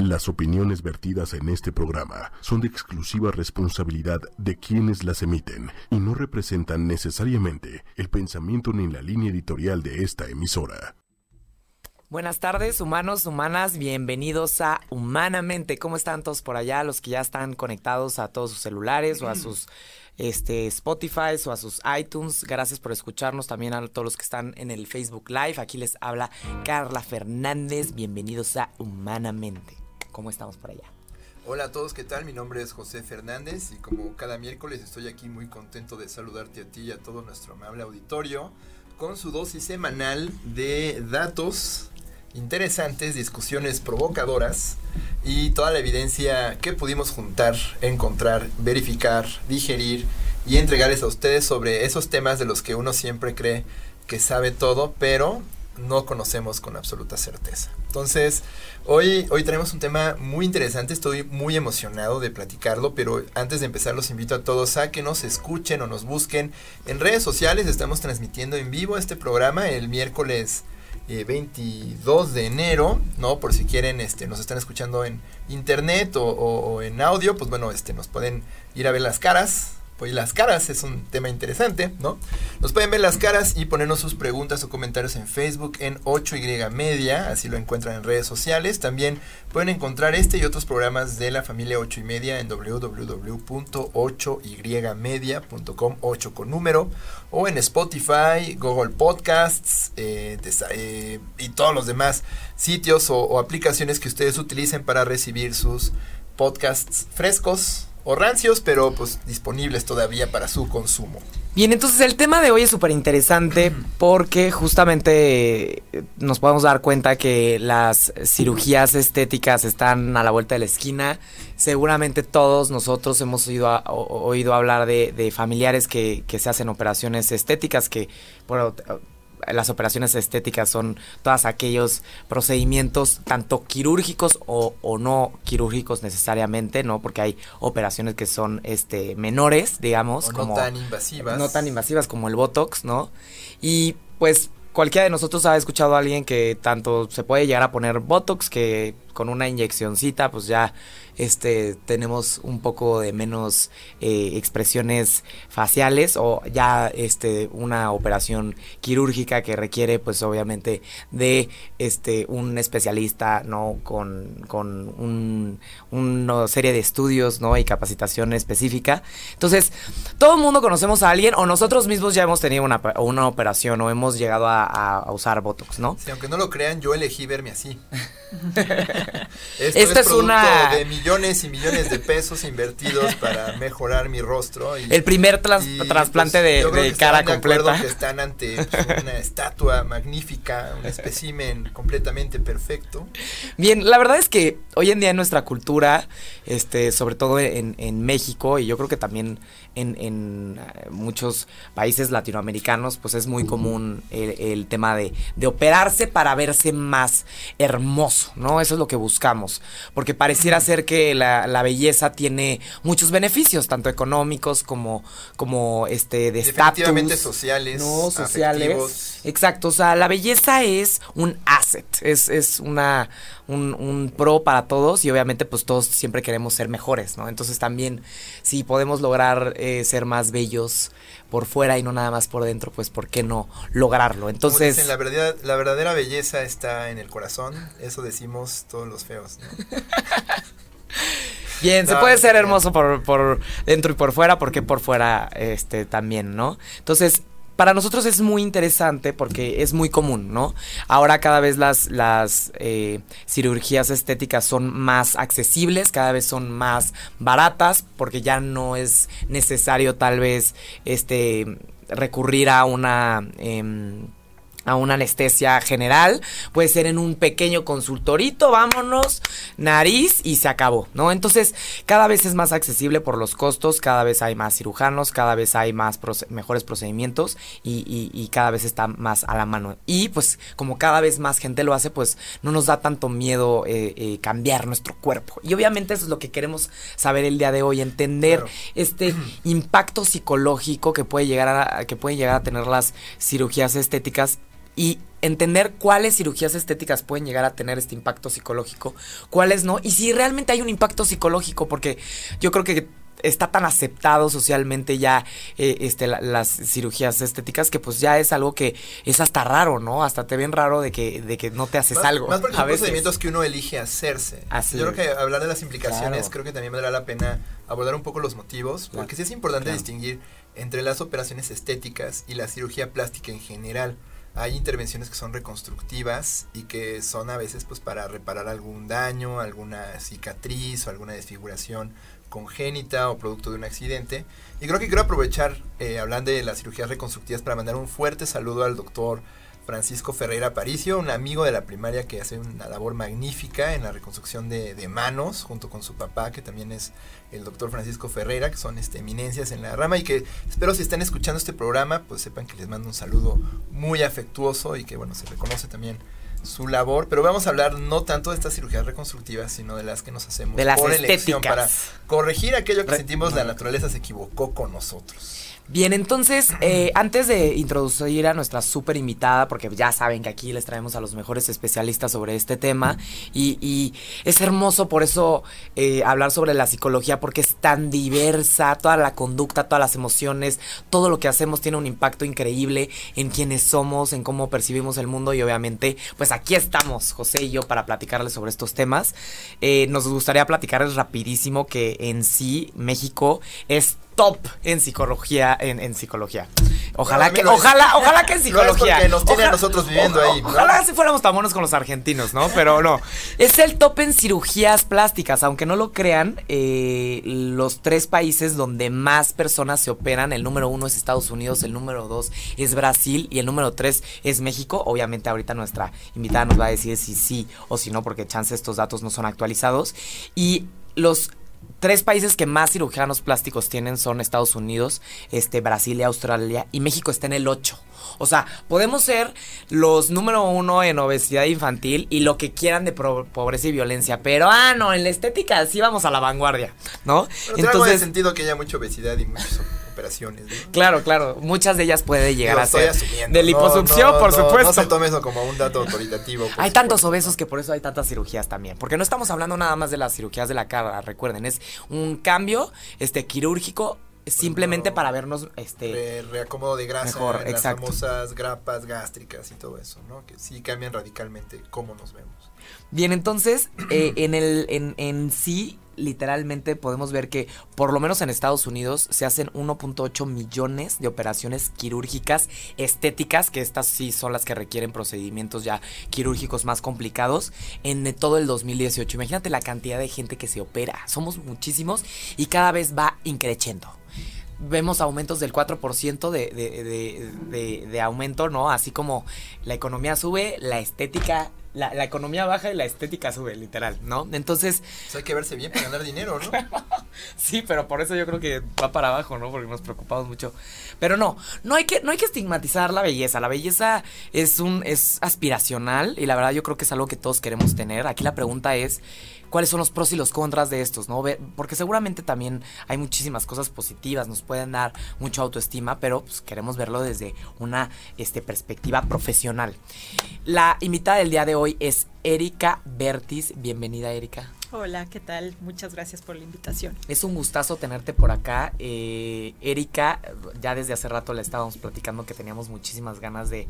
Las opiniones vertidas en este programa son de exclusiva responsabilidad de quienes las emiten y no representan necesariamente el pensamiento ni la línea editorial de esta emisora. Buenas tardes, humanos, humanas, bienvenidos a Humanamente. ¿Cómo están todos por allá? Los que ya están conectados a todos sus celulares o a sus este, Spotify o a sus iTunes. Gracias por escucharnos. También a todos los que están en el Facebook Live. Aquí les habla Carla Fernández. Bienvenidos a Humanamente. ¿Cómo estamos por allá? Hola a todos, ¿qué tal? Mi nombre es José Fernández y como cada miércoles estoy aquí muy contento de saludarte a ti y a todo nuestro amable auditorio con su dosis semanal de datos interesantes, discusiones provocadoras y toda la evidencia que pudimos juntar, encontrar, verificar, digerir y entregarles a ustedes sobre esos temas de los que uno siempre cree que sabe todo, pero no conocemos con absoluta certeza. Entonces, hoy, hoy tenemos un tema muy interesante, estoy muy emocionado de platicarlo, pero antes de empezar los invito a todos a que nos escuchen o nos busquen en redes sociales, estamos transmitiendo en vivo este programa el miércoles 22 eh, de enero, ¿no? Por si quieren, este, nos están escuchando en internet o, o en audio, pues bueno, este, nos pueden ir a ver las caras, pues las caras es un tema interesante, ¿no? Nos pueden ver las caras y ponernos sus preguntas o comentarios en Facebook en 8Y Media, así lo encuentran en redes sociales. También pueden encontrar este y otros programas de la familia 8 y media en www.8ymedia.com, 8 con número, o en Spotify, Google Podcasts eh, eh, y todos los demás sitios o aplicaciones que ustedes utilicen para recibir sus podcasts frescos o rancios, pero pues disponibles todavía para su consumo. Bien, entonces el tema de hoy es súper interesante porque justamente nos podemos dar cuenta que las cirugías estéticas están a la vuelta de la esquina. Seguramente todos nosotros hemos oído, oído hablar de, de familiares que, que, se hacen operaciones estéticas que por, las operaciones estéticas son todos aquellos procedimientos tanto quirúrgicos o, no quirúrgicos necesariamente, ¿no? Porque hay operaciones que son este menores, digamos, o como no tan invasivas. No tan invasivas como el Botox, ¿no? Y pues cualquiera de nosotros ha escuchado a alguien que tanto se puede llegar a poner Botox que con una inyeccioncita pues ya este, tenemos un poco de menos eh, expresiones faciales o ya este, una operación quirúrgica que requiere pues obviamente de este, un especialista, ¿no? Con, con un, una serie de estudios, ¿no? Y capacitación específica. Entonces, todo el mundo conocemos a alguien o nosotros mismos ya hemos tenido una, una operación o hemos llegado a, usar Botox, ¿no? Sí, aunque no lo crean, yo elegí verme así. Esto Esta es, es una de millones y millones de pesos invertidos para mejorar mi rostro. Y, el primer trasplante pues, de, cara completa. que están ante pues, una estatua magnífica, un espécimen completamente perfecto. Bien, la verdad es que hoy en día en nuestra cultura, este, sobre todo en, en México y yo creo que también en, en eh, muchos países latinoamericanos, pues es muy común el, tema de, de, operarse para verse más hermoso, ¿no? Eso es lo que buscamos, porque pareciera ser que la, la belleza tiene muchos beneficios, tanto económicos como, como este, de estatus. sociales. No, sociales. Exacto, o sea, la belleza es un asset, es, es una un, pro para todos y obviamente pues todos siempre queremos ser mejores, ¿no? Entonces también si podemos lograr eh, ser más bellos por fuera y no nada más por dentro, pues ¿por qué no lograrlo? Entonces... la, verdad, la verdadera belleza está en el corazón, eso decimos todos los feos, Bien, se puede ser hermoso por, por dentro y por fuera, porque por fuera este también, ¿no? Entonces, para nosotros es muy interesante porque es muy común, ¿no? Ahora cada vez las, las eh, cirugías estéticas son más accesibles, cada vez son más baratas, porque ya no es necesario tal vez este recurrir a una em, a una anestesia general, puede ser en un pequeño consultorito, vámonos, nariz y se acabó, ¿no? Entonces, cada vez es más accesible por los costos, cada vez hay más cirujanos, cada vez hay más mejores procedimientos y, y, cada vez está más a la mano. Y pues como cada vez más gente lo hace, pues no nos da tanto miedo eh, eh, cambiar nuestro cuerpo. Y obviamente eso es lo que queremos saber el día de hoy, entender este impacto psicológico que puede llegar a, que pueden llegar a tener las cirugías estéticas y entender cuáles cirugías estéticas pueden llegar a tener este impacto psicológico, cuáles no, y si realmente hay un impacto psicológico, porque yo creo que está tan aceptado socialmente ya eh, este, las cirugías estéticas que pues ya es algo que es hasta raro, ¿no? Hasta te ven raro de que, de que no te haces algo. Más porque son procedimientos que uno elige hacerse. Así Yo creo que hablar de las implicaciones, creo que también valdrá la pena abordar un poco los motivos, porque sí es importante distinguir entre las operaciones estéticas y la cirugía plástica en general hay intervenciones que son reconstructivas y que son a veces pues para reparar algún daño, alguna cicatriz o alguna desfiguración congénita o producto de un accidente. Y creo que quiero aprovechar, eh, hablando de las cirugías reconstructivas, para mandar un fuerte saludo al doctor Francisco Ferreira Paricio, un amigo de la primaria que hace una labor magnífica en la reconstrucción de, de, manos, junto con su papá, que también es el doctor Francisco Ferreira, que son este, eminencias en la rama y que espero si están escuchando este programa, pues sepan que les mando un saludo muy afectuoso y que bueno, se reconoce también su labor, pero vamos a hablar no tanto de estas cirugías reconstructivas, sino de las que nos hacemos de las por estéticas. elección para corregir aquello que sentimos la naturaleza se equivocó con nosotros. Bien, entonces, eh, antes de introducir a nuestra súper invitada, porque ya saben que aquí les traemos a los mejores especialistas sobre este tema, y, es hermoso por eso eh, hablar sobre la psicología, porque es tan diversa, toda la conducta, todas las emociones, todo lo que hacemos tiene un impacto increíble en quienes somos, en cómo percibimos el mundo, y obviamente, pues aquí estamos, José y yo, para platicarles sobre estos temas. Eh, nos gustaría platicarles rapidísimo que en sí México es top en psicología, en, en psicología. Ojalá No, que, no es- ojalá, ojalá que en No es psicología. nos tiene Ojalá- nosotros viviendo ahí. Ojalá si fuéramos tan buenos con los argentinos, ¿no? Pero no. Es el top en cirugías plásticas. Aunque no lo crean, eh, los tres países donde más personas se operan, el número uno es Estados Unidos, el número dos es Brasil y el número tres es México. Obviamente ahorita nuestra invitada nos va a decir si sí o si no, porque chance estos datos no son actualizados. Y los tres países que más cirujanos plásticos tienen son Estados Unidos, este, Brasil y Australia, y México está en el 8. O sea, podemos ser los número uno en obesidad infantil y lo que quieran de pobreza y violencia, pero ah, no, en la estética sí vamos a la vanguardia, ¿no? Pero tiene sentido que haya mucha obesidad y muchas operaciones. ¿no? Claro, claro, muchas de ellas puede llegar a ser asumiendo. de liposucción, no, por supuesto. No se tome eso como un dato autoritativo. Hay tantos obesos que por eso hay tantas cirugías también. Porque no estamos hablando nada más de las cirugías de la cara, recuerden, es un cambio este quirúrgico simplemente no. para vernos este Re- reacomodo de grasa, Mejor, las famosas grapas gástricas y todo eso, ¿no? Que sí cambian radicalmente cómo nos vemos. Bien, entonces, eh, en el, en, en sí, literalmente podemos ver que, por lo menos en Estados Unidos, se hacen 1.8 millones de operaciones quirúrgicas estéticas, que estas sí son las que requieren procedimientos ya quirúrgicos más complicados, en todo el 2018. Imagínate la cantidad de gente que se opera. Somos muchísimos y cada vez va increciendo vemos aumentos del 4% de, de, de, de, de aumento, ¿no? Así como la economía sube, la estética, la, la economía baja y la estética sube, literal, ¿no? Entonces, hay que verse bien para ganar dinero, ¿no? sí, pero por eso yo creo que va para abajo, ¿no? Porque nos preocupamos mucho. Pero no, no hay que, no hay que estigmatizar la belleza. La belleza es un, es aspiracional y la verdad yo creo que es algo que todos queremos tener. Aquí la pregunta es, ¿cuáles son los pros y los contras de estos, no? Porque seguramente también hay muchísimas cosas positivas, nos pueden dar mucha autoestima, pero pues, queremos verlo desde una este, perspectiva profesional. La invitada del día de hoy es Erika Bertis. Bienvenida, Erika. Hola, ¿qué tal? Muchas gracias por la invitación. Es un gustazo tenerte por acá. Eh, Erika, ya desde hace rato le estábamos platicando que teníamos muchísimas ganas de,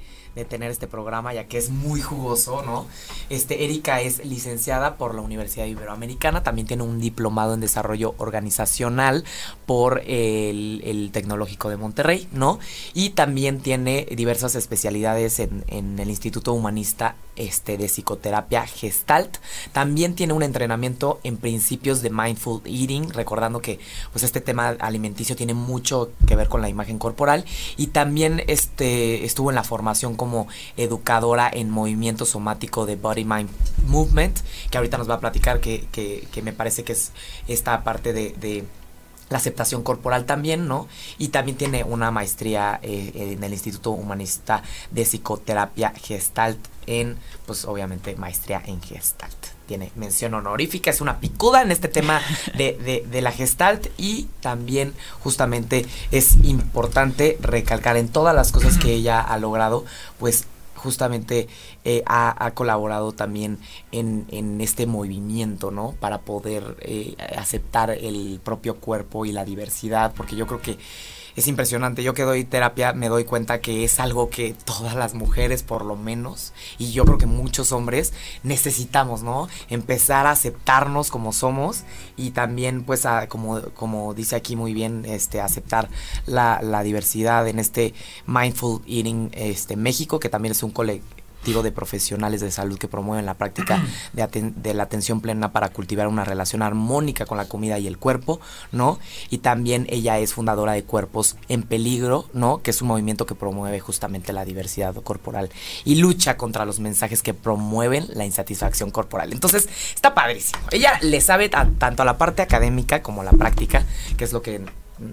tener este programa, ya que es muy jugoso, ¿no? Este, Erika es licenciada por la Universidad Iberoamericana, también tiene un diplomado en desarrollo organizacional por el, el Tecnológico de Monterrey, ¿no? Y también tiene diversas especialidades en, en el Instituto Humanista este, de Psicoterapia Gestalt. También tiene un entrenamiento en principios de mindful eating, recordando que pues este tema alimenticio tiene mucho que ver con la imagen corporal y también este estuvo en la formación como educadora en movimiento somático de Body Mind Movement, que ahorita nos va a platicar que, me parece que es esta parte de, de la aceptación corporal también, ¿no? Y también tiene una maestría eh, en el Instituto Humanista de Psicoterapia Gestalt en, pues obviamente, maestría en Gestalt. Tiene mención honorífica, es una picuda en este tema de, de, de la Gestalt y también justamente es importante recalcar en todas las cosas que ella ha logrado, pues justamente eh, ha, colaborado también en, en, este movimiento, ¿no? Para poder eh, aceptar el propio cuerpo y la diversidad, porque yo creo que es impresionante. Yo que doy terapia me doy cuenta que es algo que todas las mujeres, por lo menos, y yo creo que muchos hombres necesitamos, ¿no? Empezar a aceptarnos como somos y también, pues, a, como, como dice aquí muy bien, este, aceptar la, diversidad en este Mindful Eating este, México, que también es un colectivo de profesionales de salud que promueven la práctica de, de, la atención plena para cultivar una relación armónica con la comida y el cuerpo, ¿no? Y también ella es fundadora de Cuerpos en Peligro, ¿no? Que es un movimiento que promueve justamente la diversidad corporal y lucha contra los mensajes que promueven la insatisfacción corporal. Entonces, está padrísimo. Ella le sabe tanto a la parte académica como a la práctica, que es lo que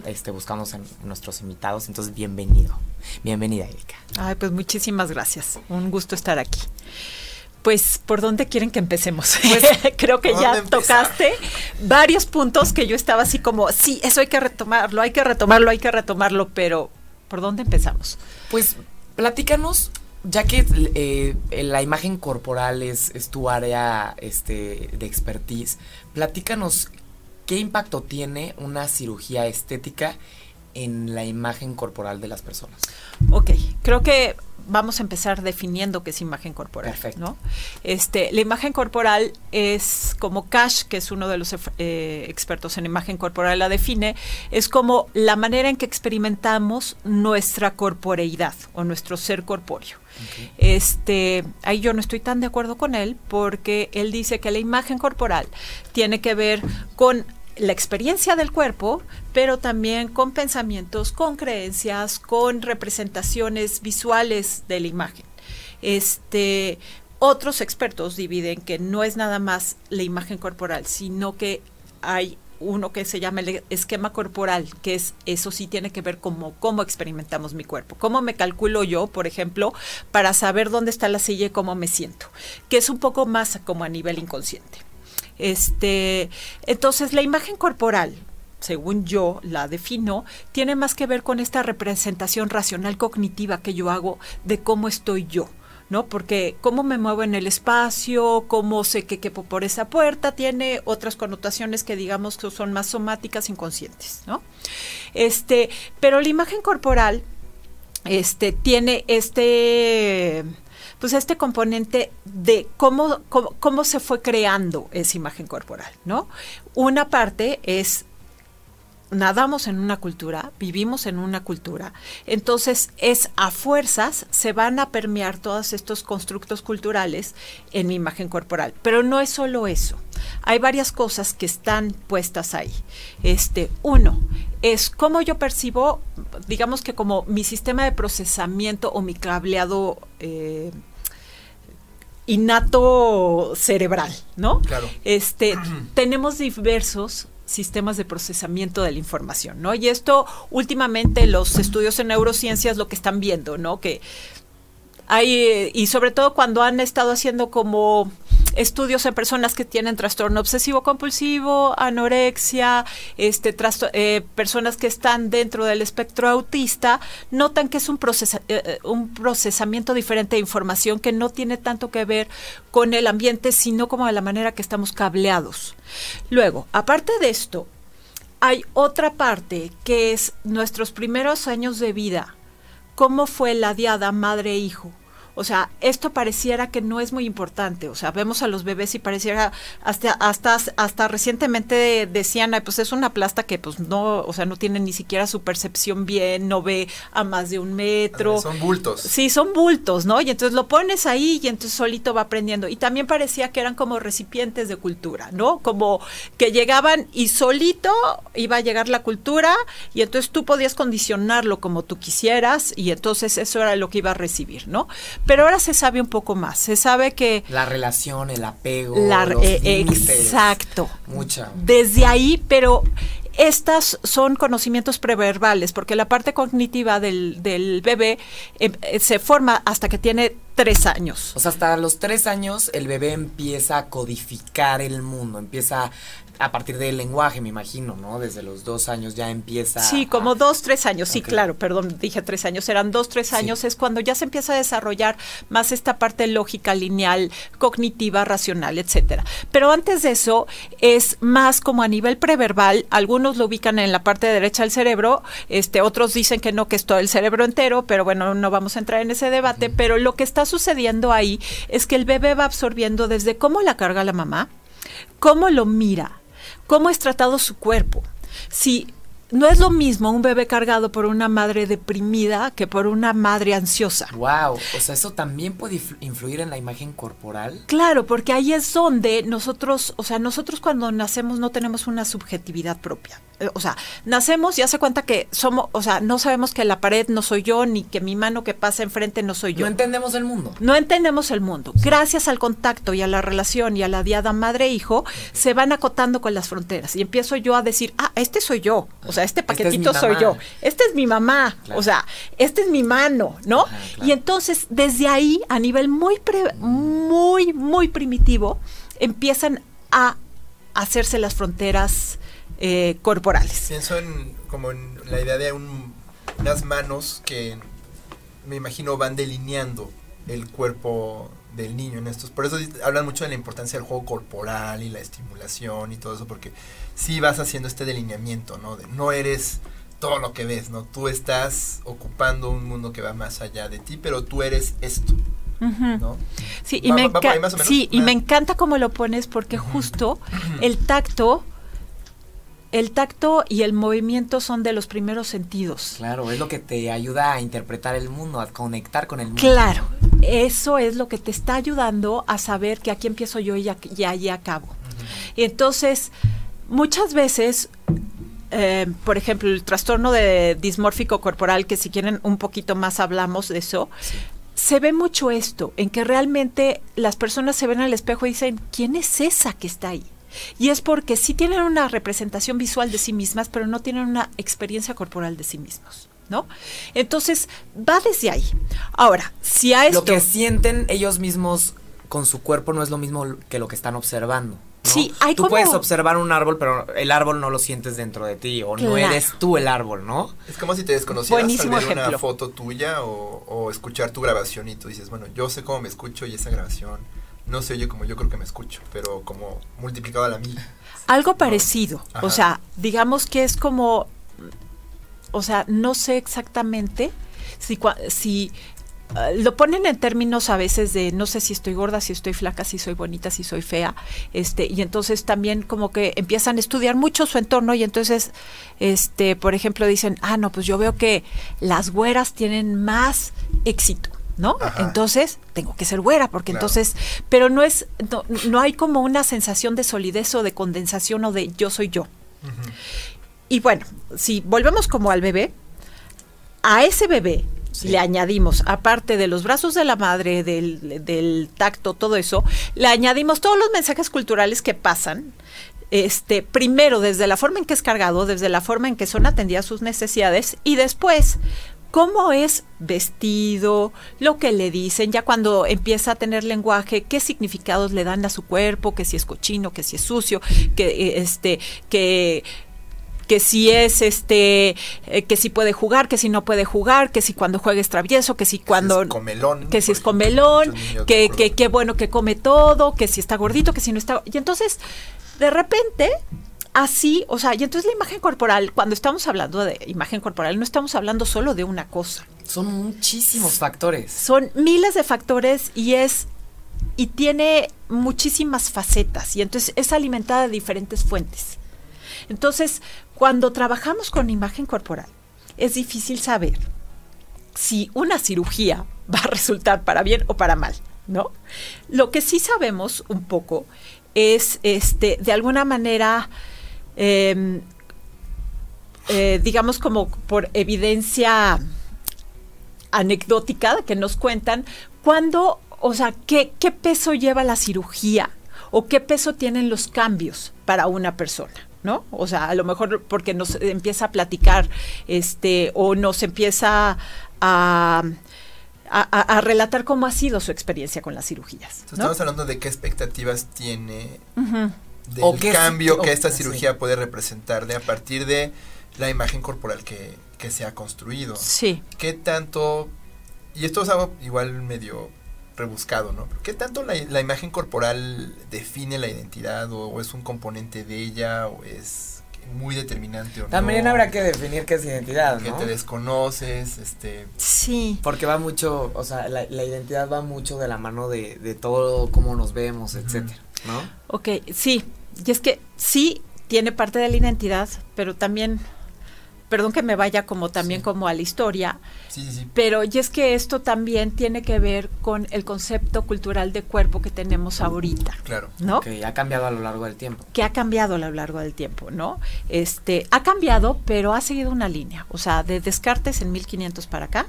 este, buscamos en, nuestros invitados. Entonces, bienvenido. Bienvenida, Erika. Ay, pues muchísimas gracias. Un gusto estar aquí. Pues, ¿por dónde quieren que empecemos? Pues, Creo que ya tocaste varios puntos que yo estaba así como, sí, eso hay que retomarlo, hay que retomarlo, hay que retomarlo, pero ¿por dónde empezamos? Pues, platícanos ya que eh, la imagen corporal es, es, tu área este, de expertise, platícanos ¿Qué impacto tiene una cirugía estética en la imagen corporal de las personas? Ok, creo que vamos a empezar definiendo qué es imagen corporal. Perfecto. ¿no? Este, la imagen corporal es como Cash, que es uno de los eh, expertos en imagen corporal, la define, es como la manera en que experimentamos nuestra corporeidad o nuestro ser corpóreo. Este, ahí yo no estoy tan de acuerdo con él porque él dice que la imagen corporal tiene que ver con la experiencia del cuerpo, pero también con pensamientos, con creencias, con representaciones visuales de la imagen. Este, otros expertos dividen que no es nada más la imagen corporal, sino que hay uno que se llama el esquema corporal, que es eso sí tiene que ver con cómo experimentamos mi cuerpo, cómo me calculo yo, por ejemplo, para saber dónde está la silla y cómo me siento, que es un poco más como a nivel inconsciente. Este, entonces la imagen corporal, según yo la defino, tiene más que ver con esta representación racional cognitiva que yo hago de cómo estoy yo. ¿no? Porque cómo me muevo en el espacio, cómo sé que quepo por esa puerta, tiene otras connotaciones que digamos que son más somáticas, inconscientes, ¿no? Este, pero la imagen corporal, este, tiene este, pues este componente de cómo, cómo, se fue creando esa imagen corporal, ¿no? Una parte es nadamos en una cultura, vivimos en una cultura, entonces es a fuerzas se van a permear todos estos constructos culturales en mi imagen corporal, pero no es solo eso. Hay varias cosas que están puestas ahí. Este, uno, es cómo yo percibo, digamos que como mi sistema de procesamiento o mi cableado eh, innato cerebral, ¿no? Claro. Este, tenemos diversos sistemas de procesamiento de la información, ¿no? Y esto últimamente los estudios en neurociencias lo que están viendo, ¿no? Que hay, y sobre todo cuando han estado haciendo como estudios en personas que tienen trastorno obsesivo compulsivo, anorexia, este, eh, personas que están dentro del espectro autista, notan que es un, procesa eh, eh, un procesamiento diferente de información que no tiene tanto que ver con el ambiente, sino como de la manera que estamos cableados. Luego, aparte de esto, hay otra parte que es nuestros primeros años de vida. ¿Cómo fue la diada madre-hijo? O sea, esto pareciera que no es muy importante. O sea, vemos a los bebés y pareciera hasta hasta hasta recientemente decían, Ay, pues es una plasta que pues no, o sea, no tiene ni siquiera su percepción bien, no ve a más de un metro. son bultos. Sí, son bultos, ¿no? Y entonces lo pones ahí y entonces solito va aprendiendo. Y también parecía que eran como recipientes de cultura, ¿no? Como que llegaban y solito iba a llegar la cultura y entonces tú podías condicionarlo como tú quisieras y entonces eso era lo que iba a recibir, ¿no? Pero ahora se sabe un poco más. Se sabe que... La relación, el apego. los eh, exacto. Mucha. Desde ahí, pero estas son conocimientos preverbales, porque la parte cognitiva del, del bebé em, eh, se forma hasta que tiene tres años. O sea, hasta los tres años el bebé empieza a codificar el mundo, empieza a partir del lenguaje, me imagino, ¿no? Desde los dos años ya empieza. Sí, como dos, tres años, sí, claro, perdón, dije tres años, eran dos, tres años, es cuando ya se empieza a desarrollar más esta parte lógica, lineal, cognitiva, racional, etcétera. Pero antes de eso, es más como a nivel preverbal, algunos lo ubican en la parte derecha del cerebro, este, otros dicen que no, que es todo el cerebro entero, pero bueno, no vamos a entrar en ese debate, pero lo que está sucediendo ahí es que el bebé va absorbiendo desde cómo la carga la mamá, cómo lo mira, cómo es tratado su cuerpo. Si no es lo mismo un bebé cargado por una madre deprimida que por una madre ansiosa. Wow, o sea, eso también puede influir en la imagen corporal. Claro, porque ahí es donde nosotros, o sea, nosotros cuando nacemos no tenemos una subjetividad propia. Eh, o sea, nacemos y hace cuenta que somos, o sea, no sabemos que la pared no soy yo, ni que mi mano que pasa enfrente no soy yo. No entendemos el mundo. No entendemos el mundo. Gracias al contacto y a la relación y a la diada madre-hijo, se van acotando con las fronteras. Y empiezo yo a decir, ah, este soy yo. O sea, este paquetito soy yo. Este es mi mamá. O sea, este es mi mano, ¿no? Y entonces, desde ahí, a nivel muy, muy, muy primitivo, empiezan a hacerse las fronteras eh, corporales. Pienso en como en la idea de unas manos que me imagino van delineando el cuerpo del niño en estos. Por eso hablan mucho de la importancia del juego corporal y la estimulación y todo eso, porque si vas haciendo este delineamiento, ¿no? De no eres todo lo que ves, ¿no? Tú estás ocupando un mundo que va más allá de ti, pero tú eres esto. ¿no? Sí, y, me, sí y me encanta cómo lo pones porque justo el tacto el tacto y el movimiento son de los primeros sentidos. Claro, es lo que te ayuda a interpretar el mundo, a conectar con el mundo. Claro, eso es lo que te está ayudando a saber que aquí empiezo yo y, allí acabo. Y entonces, muchas veces, eh, por ejemplo, el trastorno de dismórfico corporal, que si quieren un poquito más hablamos de eso, se ve mucho esto, en que realmente las personas se ven al espejo y dicen, ¿quién es esa que está ahí? Y es porque sí tienen una representación visual de sí mismas, pero no tienen una experiencia corporal de sí mismos. ¿No? Entonces, va desde ahí. Ahora, si a esto... Lo que sienten ellos mismos con su cuerpo no es lo mismo que lo que están observando. Sí, hay Tú puedes observar un árbol, pero el árbol no lo sientes dentro de ti, o no eres tú el árbol, ¿no? Es como si te desconocieras Buenísimo ver una foto tuya o, o, escuchar tu grabación y tú dices, bueno, yo sé cómo me escucho y esa grabación no se oye como yo creo que me escucho, pero como multiplicado a la mil. Algo parecido, o sea, digamos que es como, o sea, no sé exactamente si, si ah, lo ponen en términos a veces de no sé si estoy gorda, si estoy flaca, si soy bonita, si soy fea, este, y entonces también como que empiezan a estudiar mucho su entorno y entonces, este, por ejemplo, dicen, ah, no, pues yo veo que las güeras tienen más éxito. ¿No? Entonces, tengo que ser güera, porque entonces, pero no es, no, hay como una sensación de solidez o de condensación o de yo soy yo. Y bueno, si volvemos como al bebé, a ese bebé le añadimos, aparte de los brazos de la madre, del, del, tacto, todo eso, le añadimos todos los mensajes culturales que pasan. Este, primero desde la forma en que es cargado, desde la forma en que son atendidas sus necesidades y después cómo es vestido, lo que le dicen, ya cuando empieza a tener lenguaje, qué significados le dan a su cuerpo, que si es cochino, que si es sucio, que eh, este, que que si es este eh, que si puede jugar, que si no puede jugar, que si cuando juega es travieso, que si cuando es comelón, que si es comelón, que que qué bueno que come todo, que si está gordito, que si no está y entonces de repente así, o sea, y entonces la imagen corporal, cuando estamos hablando de imagen corporal, no estamos hablando solo de una cosa. Son muchísimos factores. Son miles de factores y es y tiene muchísimas facetas y entonces es alimentada de diferentes fuentes. Entonces, cuando trabajamos con imagen corporal, es difícil saber si una cirugía va a resultar para bien o para mal, ¿no? Lo que sí sabemos un poco es este de alguna manera Em, eh, digamos como por evidencia anecdótica que nos cuentan, cuando, o sea, ¿qué, qué peso lleva la cirugía o qué peso tienen los cambios para una persona. ¿no? O sea, a lo mejor porque nos empieza a platicar, este, o nos empieza a, a, relatar cómo ha sido su experiencia con las cirugías. Estamos hablando de qué expectativas tiene del cambio que esta cirugía puede representar de a partir de la imagen corporal que, que se ha construido. Sí. ¿Qué tanto, y esto es algo igual medio rebuscado, ¿no? ¿Qué tanto la, la imagen corporal define la identidad o, es un componente de ella o es muy determinante o También habrá que definir qué es identidad, Que te desconoces, este... Sí. Porque va mucho, o sea, la, identidad va mucho de la mano de, de todo cómo nos vemos, etcétera, ¿no? Ok, sí. Y es que sí tiene parte de la identidad, pero también perdón que me vaya como también como a la historia, sí, sí. pero y es que esto también tiene que ver con el concepto cultural de cuerpo que tenemos ahorita. Claro. ¿No? Que ha cambiado a lo largo del tiempo. Que ha cambiado a lo largo del tiempo, ¿no? Este, ha cambiado, pero ha seguido una línea, o sea, de Descartes en 1500 para acá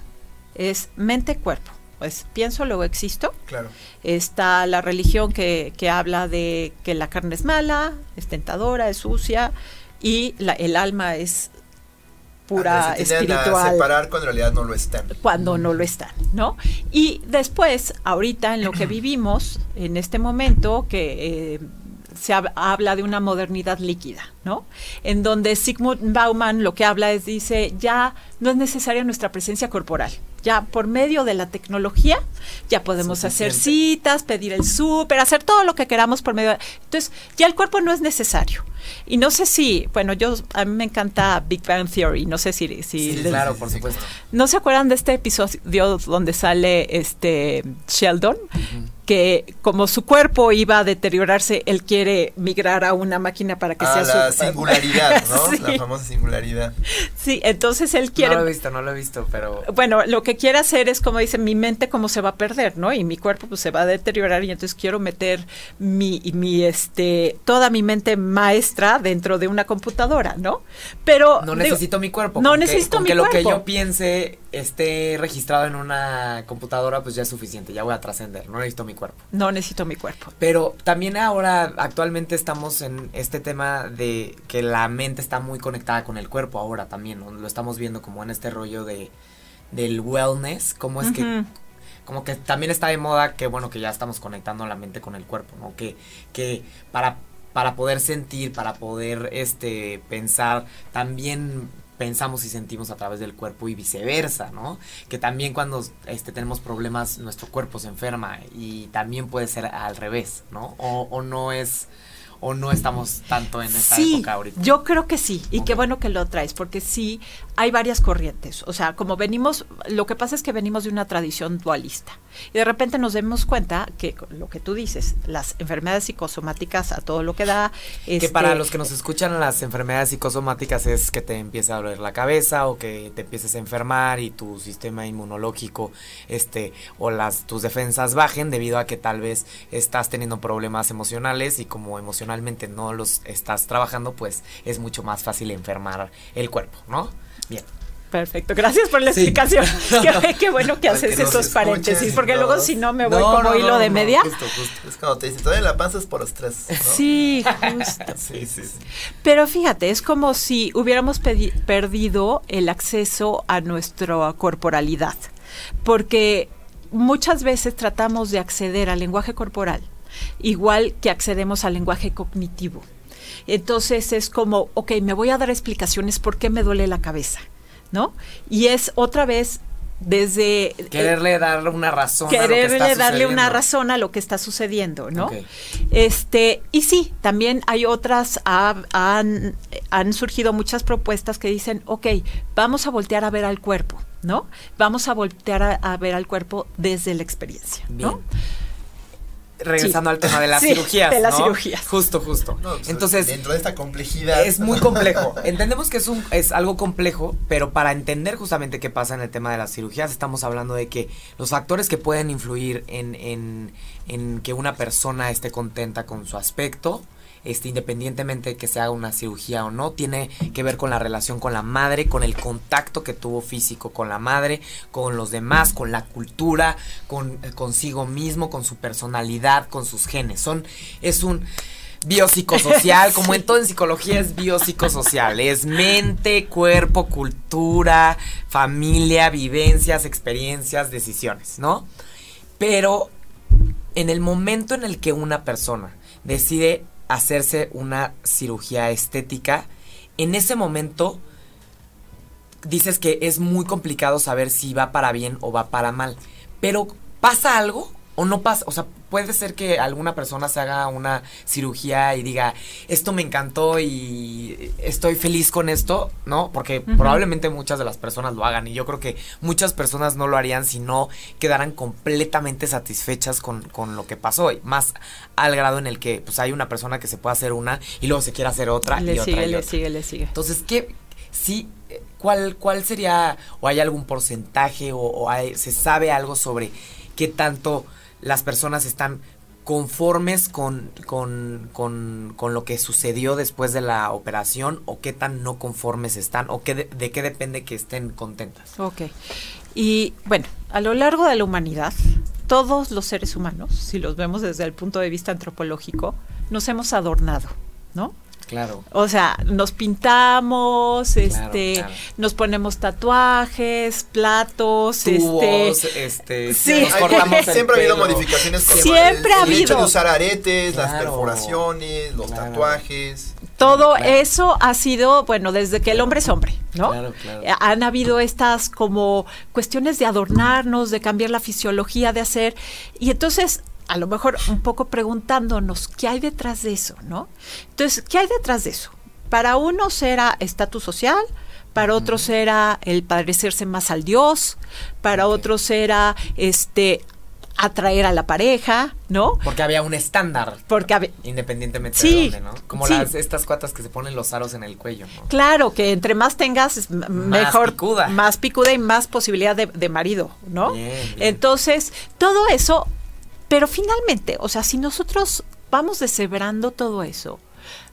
es mente-cuerpo. Pues pienso, luego existo. Claro. Está la religión que, que habla de que la carne es mala, es tentadora, es sucia, y la, el alma es pura espiritual. separar cuando en realidad no lo están. Cuando no lo están, ¿no? Y después, ahorita en lo que vivimos, en este momento, que eh, se habla de una modernidad líquida, ¿no? En donde Sigmund Bauman lo que habla es, dice, ya no es necesaria nuestra presencia corporal. Ya por medio de la tecnología ya podemos hacer citas, pedir el súper, hacer todo lo que queramos por medio de... Entonces, ya el cuerpo no es necesario. Y no sé si, bueno, yo a mí me encanta Big Bang Theory, no sé si... si sí, claro, por supuesto. ¿No se acuerdan de este episodio donde sale este Sheldon? Que como su cuerpo iba a deteriorarse, él quiere migrar a una máquina para que ah, sea la singularidad, ¿no? La famosa singularidad. Sí, entonces él quiere... No lo he visto, no lo he visto, pero... Bueno, lo que quiere hacer es, como dice, mi mente cómo se va a perder, ¿no? Y mi cuerpo pues se va a deteriorar y entonces quiero meter mi, mi este, toda mi mente maestra dentro de una computadora, ¿no? Pero... No necesito mi cuerpo. No necesito mi que cuerpo. lo que yo piense esté registrado en una computadora, pues ya es suficiente, ya voy a trascender, no necesito mi cuerpo. No necesito mi cuerpo. Pero también ahora, actualmente estamos en este tema de que la mente está muy conectada con el cuerpo ahora también, lo estamos viendo como en este rollo de del wellness, como es que como que también está de moda que bueno que ya estamos conectando la mente con el cuerpo, ¿no? Que que para para poder sentir, para poder este pensar, también pensamos y sentimos a través del cuerpo y viceversa, ¿no? Que también cuando este, tenemos problemas nuestro cuerpo se enferma y también puede ser al revés, ¿no? O, o no es o no estamos tanto en esta época ahorita? Yo creo que sí, y qué bueno que lo traes, porque sí hay varias corrientes. O sea, como venimos, lo que pasa es que venimos de una tradición dualista. Y de repente nos damos cuenta que lo que tú dices, las enfermedades psicosomáticas a todo lo que da. Que para este, los que nos escuchan, las enfermedades psicosomáticas es que te empieza a doler la cabeza o que te empieces a enfermar y tu sistema inmunológico este o las tus defensas bajen debido a que tal vez estás teniendo problemas emocionales y como emocionalmente no los estás trabajando, pues es mucho más fácil enfermar el cuerpo, ¿no? Bien. Perfecto, gracias por la explicación. qué, bueno que haces esos paréntesis, porque luego si no me voy como hilo de media. Justo, justo. Es cuando te dicen, todavía la panza es por estrés. Sí, justo. sí, sí, sí. Pero fíjate, es como si hubiéramos perdido el acceso a nuestra corporalidad, porque muchas veces tratamos de acceder al lenguaje corporal, igual que accedemos al lenguaje cognitivo. Entonces es como, ok, me voy a dar explicaciones por qué me duele la cabeza, ¿no? Y es otra vez desde quererle darle una razón quererle a lo que darle una razón a lo que está sucediendo no este y sí también hay otras han, han surgido muchas propuestas que dicen ok vamos a voltear a ver al cuerpo no vamos a voltear a, ver al cuerpo desde la experiencia no regresando al tema de las cirugías. De las cirugías. Justo, justo. Pues, Entonces. Dentro de esta complejidad. Es muy complejo. Entendemos que es, un, es algo complejo, pero para entender justamente qué pasa en el tema de las cirugías, estamos hablando de que los factores que pueden influir en, en, en que una persona esté contenta con su aspecto este, independientemente de que se haga una cirugía o no, tiene que ver con la relación con la madre, con el contacto que tuvo físico con la madre, con los demás, con la cultura, con eh, consigo mismo, con su personalidad, con sus genes. Son, es un biopsicosocial, como en todo en psicología es biopsicosocial, es mente, cuerpo, cultura, familia, vivencias, experiencias, decisiones, ¿no? Pero en el momento en el que una persona decide hacerse una cirugía estética, en ese momento dices que es muy complicado saber si va para bien o va para mal. Pero pasa algo o no pasa, o sea, puede ser que alguna persona se haga una cirugía y diga, esto me encantó y estoy feliz con esto, ¿no? Porque probablemente muchas de las personas lo hagan y yo creo que muchas personas no lo harían si no quedaran completamente satisfechas con, con lo que pasó, y más al grado en el que pues hay una persona que se puede hacer una y luego se quiere hacer otra le y sigue, otra y le otra. sigue, le sigue. Entonces, ¿qué? Sí, ¿cuál, ¿cuál sería, o hay algún porcentaje, o, o hay- se sabe algo sobre qué tanto las personas están conformes con, con, con, con lo que sucedió después de la operación, o qué tan no conformes están, o qué de, de qué depende que estén contentas? Ok. Y bueno, a lo largo de la humanidad, todos los seres humanos, si los vemos desde el punto de vista antropológico, nos hemos adornado, ¿no? Claro. O sea, nos pintamos, este, claro. nos ponemos tatuajes, platos, Tubos, este, este, sí. nos cortamos el siempre ha habido modificaciones con Siempre el, ha el hecho habido. de usar aretes, las perforaciones, los Claro. tatuajes. todo Claro. eso ha sido, bueno, desde que el hombre es hombre, ¿no? Claro, claro. Eh, Han habido estas como cuestiones de adornarnos, de cambiar la fisiología, de hacer, y entonces a lo mejor un poco preguntándonos qué hay detrás de eso, ¿no? Entonces, ¿qué hay detrás de eso? Para unos era estatus social, para otros era el parecerse más al Dios, para otros era este atraer a la pareja, ¿no? Porque había un estándar. Porque Independientemente Sí, de dónde, ¿no? Como sí. las estas cuatas que se ponen los aros en el cuello, ¿no? Claro, que entre más tengas, es m- mejor, picuda. más picuda y más posibilidad de, de marido, ¿no? Bien, bien. Entonces, todo eso, pero finalmente, o sea, si nosotros vamos deshebrando todo eso,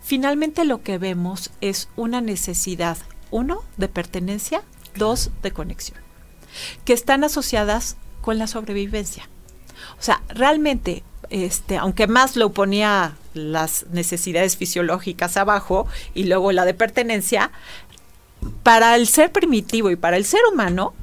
finalmente lo que vemos es una necesidad, uno, de pertenencia, dos, de conexión, que están asociadas con la sobrevivencia. O sea, realmente, este, aunque Maslow ponía las necesidades fisiológicas abajo y luego la de pertenencia, para el ser primitivo y para el ser humano,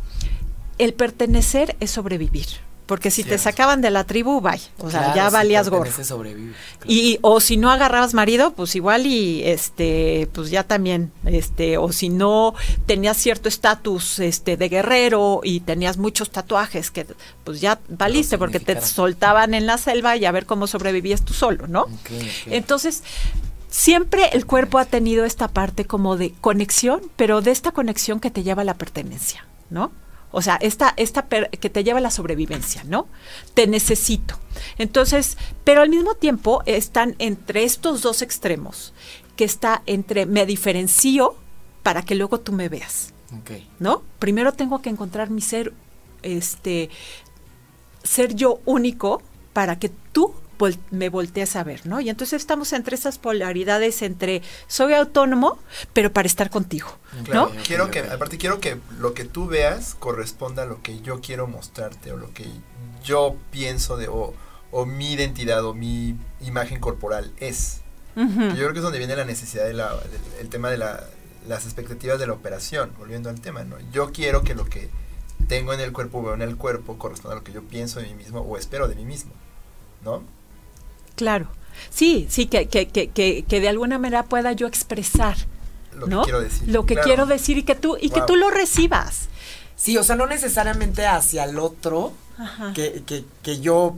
el pertenecer es sobrevivir. Porque si te sacaban de la tribu, bye. O sea, ya si valías gorro. pertenece, sobrevive. Y, o si no agarrabas marido, pues igual y este, pues ya también, este, o si no tenías cierto estatus este de guerrero y tenías muchos tatuajes que pues ya valiste porque te soltaban en la selva y a ver cómo sobrevivías tú solo, ¿no? Ok, ok. Entonces, siempre el cuerpo ha tenido esta parte como de conexión, pero de esta conexión que te lleva a la pertenencia, ¿no? O sea, esta, esta per- que te lleva a la sobrevivencia, ¿no? Te necesito. Entonces, pero al mismo tiempo están entre estos dos extremos, que está entre me diferencio para que luego tú me veas. ¿no? Primero tengo que encontrar mi ser, este, ser yo único para que tú vol- me voltees a ver, ¿no? Y entonces estamos entre esas polaridades entre soy autónomo, pero para estar contigo, Claro, ¿no? quiero que, aparte quiero que lo que tú veas corresponda a lo que yo quiero mostrarte o lo que yo pienso de o, o mi identidad o mi imagen corporal es. Yo creo que es donde viene la necesidad de la, del- el tema de la, las expectativas de la operación, volviendo al tema, ¿no? Yo quiero que lo que tengo en el cuerpo, veo en el cuerpo, corresponda a lo que yo pienso de mí mismo o espero de mí mismo, ¿no? Claro. Sí, sí, que, que, que, que, que de alguna manera pueda yo expresar, Lo ¿no? que quiero decir. Lo que Claro. quiero decir y que tú, y que tú lo recibas. Sí, o sea, no necesariamente hacia el otro que, que, que yo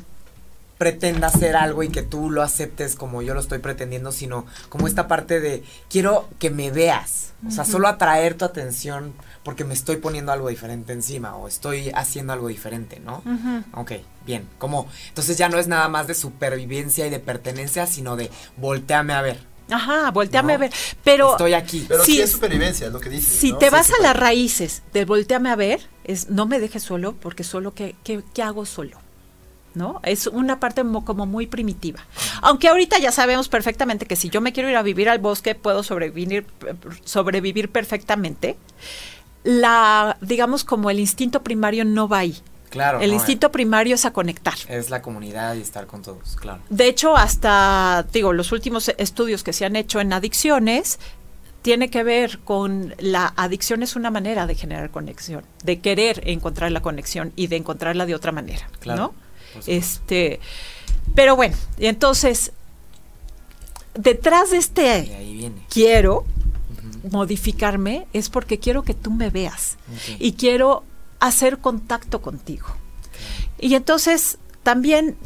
pretenda hacer algo y que tú lo aceptes como yo lo estoy pretendiendo, sino como esta parte de quiero que me veas, o sea, solo atraer tu atención porque me estoy poniendo algo diferente encima o estoy haciendo algo diferente, ¿no? Ujú. Ok, bien, como entonces ya no es nada más de supervivencia y de pertenencia, sino de volteame a ver. Ajá, volteame No, a ver. Pero estoy aquí. Pero sí, Sí, es supervivencia, es lo que dices. si ¿no? te Sí, vas sí, a las raíces de volteame a ver, es no me dejes solo, porque solo, ¿qué, qué, qué hago solo? ¿No? Es una parte mo- como muy primitiva. Aunque ahorita ya sabemos perfectamente que si yo me quiero ir a vivir al bosque, puedo sobrevivir, sobrevivir perfectamente. La, digamos, como el instinto primario no va ahí. Claro. El no, instinto primario es a conectar. Es la comunidad y estar con todos, claro. De hecho, hasta, digo, los últimos estudios que se han hecho en adicciones tiene que ver con la adicción es una manera de generar conexión, de querer encontrar la conexión y de encontrarla de otra manera, Claro, ¿no? Este, pero bueno, entonces detrás de este ahí viene. quiero modificarme es porque quiero que tú me veas y quiero hacer contacto contigo. Y entonces también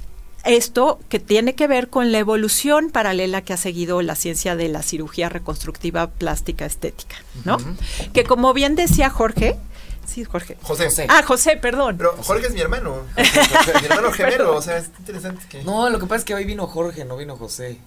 esto que tiene que ver con la evolución paralela que ha seguido la ciencia de la cirugía reconstructiva plástica estética, ¿no? Que como bien decía Jorge, sí, Jorge. José. José. Ah, José, perdón. Pero Jorge es mi hermano. mi hermano gemelo, o sea, es interesante que. No, lo que pasa es que hoy vino Jorge, no vino José.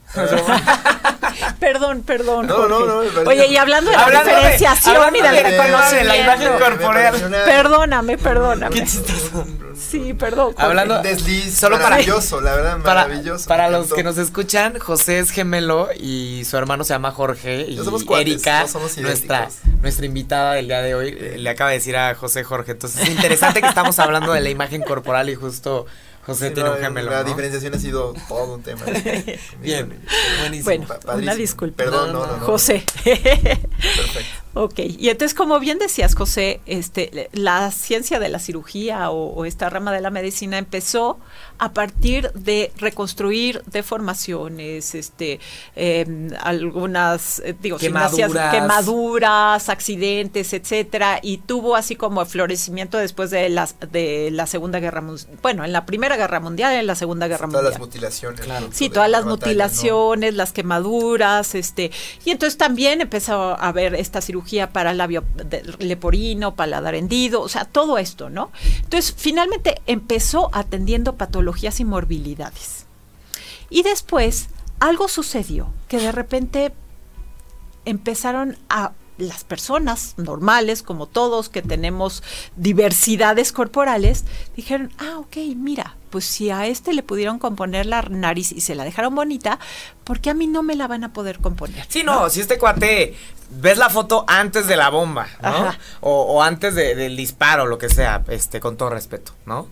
Perdón, perdón. No, no, no, no, Oye, y hablando de la Hablando de- diferenciación y del de- de la reconocimiento. imagen corporal. Perdóname, perdóname. Qué chistoso. Sí, perdón. Jorge. Hablando- desliz Solo para- maravilloso, la verdad, Para, maravilloso. para los que nos escuchan, José es gemelo y su hermano se llama Jorge. Y somos cuates, Erika, no somos nuestra, nuestra invitada del día de hoy, eh, le acaba de decir a José Jorge. Entonces es interesante que estamos hablando de la imagen corporal y justo José Sí, tiene no, un gemelo. La ¿no? diferenciación ha sido todo un tema. Bien, buenísimo. Bueno, Pa- una disculpa. Perdón, No, no, no, no. no. José. Perfecto. Ok, y entonces como bien decías, José, este, la ciencia de la cirugía o, o esta rama de la medicina empezó a partir de reconstruir deformaciones, este, em, algunas, eh, digo, Quemaduras. quemaduras, accidentes, etcétera, y tuvo así como florecimiento después de las de la Segunda Guerra Mundial, bueno, en la Primera Guerra Mundial, en la Segunda Guerra Todas las Mundial. mutilaciones. Claro. Sí, todas la las batalla, ¿no? mutilaciones, las quemaduras, este, y entonces también empezó a haber esta cirugía para labio leporino, paladar hendido, o sea, todo esto, ¿no? Entonces, finalmente empezó atendiendo patologías y morbilidades. Y después algo sucedió que de repente empezaron a las personas normales, como todos que tenemos diversidades corporales, dijeron, ah, ok, mira, pues si a este le pudieron componer la nariz y se la dejaron bonita, ¿por qué a mí no me la van a poder componer? Sí, no, si este cuate ves la foto antes de la bomba, ¿no? O, o antes de- del disparo, lo que sea, este, con todo respeto, ¿no?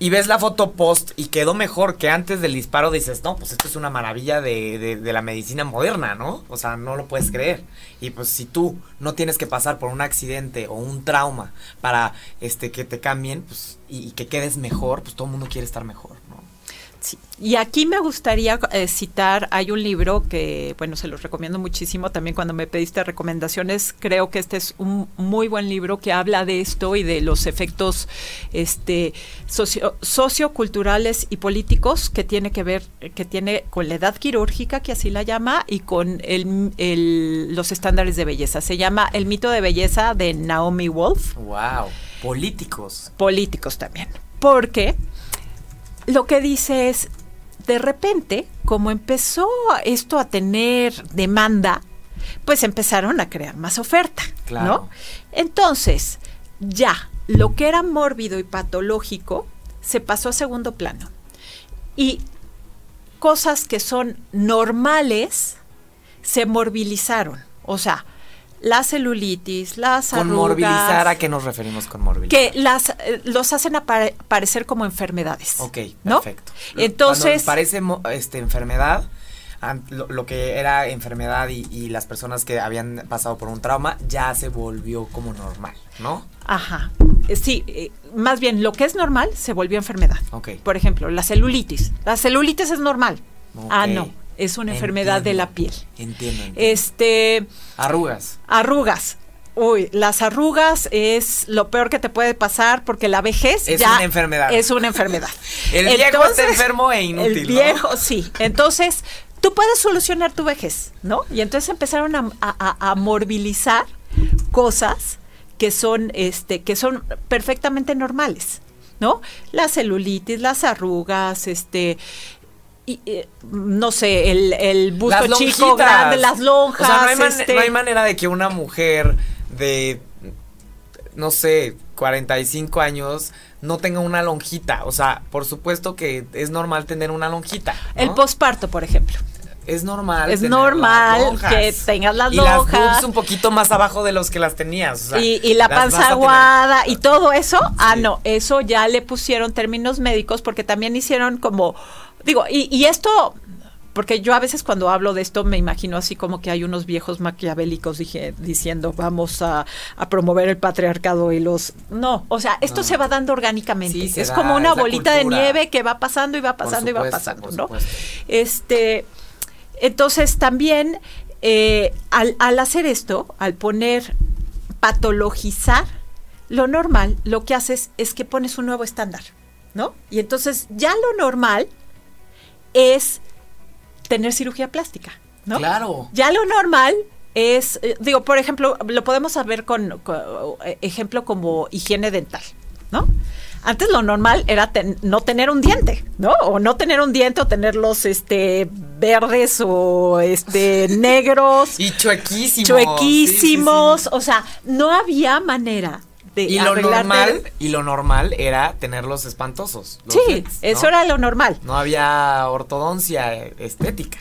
Y ves la foto post y quedó mejor que antes del disparo, dices, no, pues esto es una maravilla de, de- de la medicina moderna, ¿no? O sea, no lo puedes creer. Y pues si tú no tienes que pasar por un accidente o un trauma para este que te cambien, pues, y, y que quedes mejor, pues todo el mundo quiere estar mejor. Sí. Y aquí me gustaría eh, citar, hay un libro que, bueno, se los recomiendo muchísimo, también cuando me pediste recomendaciones, creo que este es un muy buen libro que habla de esto y de los efectos este, socio, socioculturales y políticos que tiene que ver, que tiene con la edad quirúrgica, que así la llama, y con el, el- los estándares de belleza. Se llama El mito de belleza de Naomi Wolf Wow. Políticos. políticos también. Porque lo que dice es, de repente, como empezó esto a tener demanda, pues empezaron a crear más oferta, Claro. ¿no? Entonces, ya, lo que era mórbido y patológico se pasó a segundo plano. Y cosas que son normales se morbilizaron. O sea, la celulitis, las Con arrugas, morbilizar, ¿a qué nos referimos con morbilizar? que las eh, los hacen apare- parecer como enfermedades. Ok, ¿no? perfecto. Entonces- Cuando parece este, enfermedad, lo, lo que era enfermedad y, y las personas que habían pasado por un trauma ya se volvió como normal, ¿no? Ajá. Eh, Sí, eh, más bien lo que es normal se volvió enfermedad. Ok. Por ejemplo, la celulitis. La celulitis es normal. Ah, no, es una enfermedad de la piel. Entiendo. entiendo. Este, Arrugas. arrugas. Uy, las arrugas es lo peor que te puede pasar porque la vejez Es ya una enfermedad. Es una enfermedad. El viejo está enfermo e inútil, El ¿no? viejo, sí. Entonces, tú puedes solucionar tu vejez, ¿no? Y entonces empezaron a- a morbilizar cosas que son, este, que son perfectamente normales, ¿no? La celulitis, las arrugas, este, y, eh, no sé, el, el busto Las chico, grande, las lonjas. O sea, no hay, man- este, no hay manera de que una mujer de, no sé, 45 años no tenga una lonjita. O sea, por supuesto que es normal tener una lonjita. ¿no? El posparto, por ejemplo. es normal. Es normal que tengas las y lonjas. las boobs un poquito más abajo de los que las tenías. y, la panza aguada y todo eso. Ah, no, eso ya le pusieron términos médicos porque también hicieron como, digo, y, y esto porque yo a veces cuando hablo de esto me imagino así como que hay unos viejos maquiavélicos dije, diciendo vamos a, promover el patriarcado y los... No, o sea, esto se va dando orgánicamente. es como una bolita de nieve que va pasando y va pasando y va pasando, ¿no? Este, entonces también eh, al, al hacer esto, al poner patologizar, lo normal, lo que haces es que pones un nuevo estándar, ¿no? Y entonces ya lo normal es tener cirugía plástica, ¿no? Claro. Ya lo normal es, eh, digo, por ejemplo, lo podemos saber con, eh, ejemplo como higiene dental, ¿no? Antes lo normal era no tener un diente, ¿no? O no tener un diente o tenerlos este verdes o este negros y chuequísimos. Chuequísimos, o sea, no había manera y lo normal y lo normal era tenerlos espantosos. sí, eso era lo normal. No había ortodoncia estética.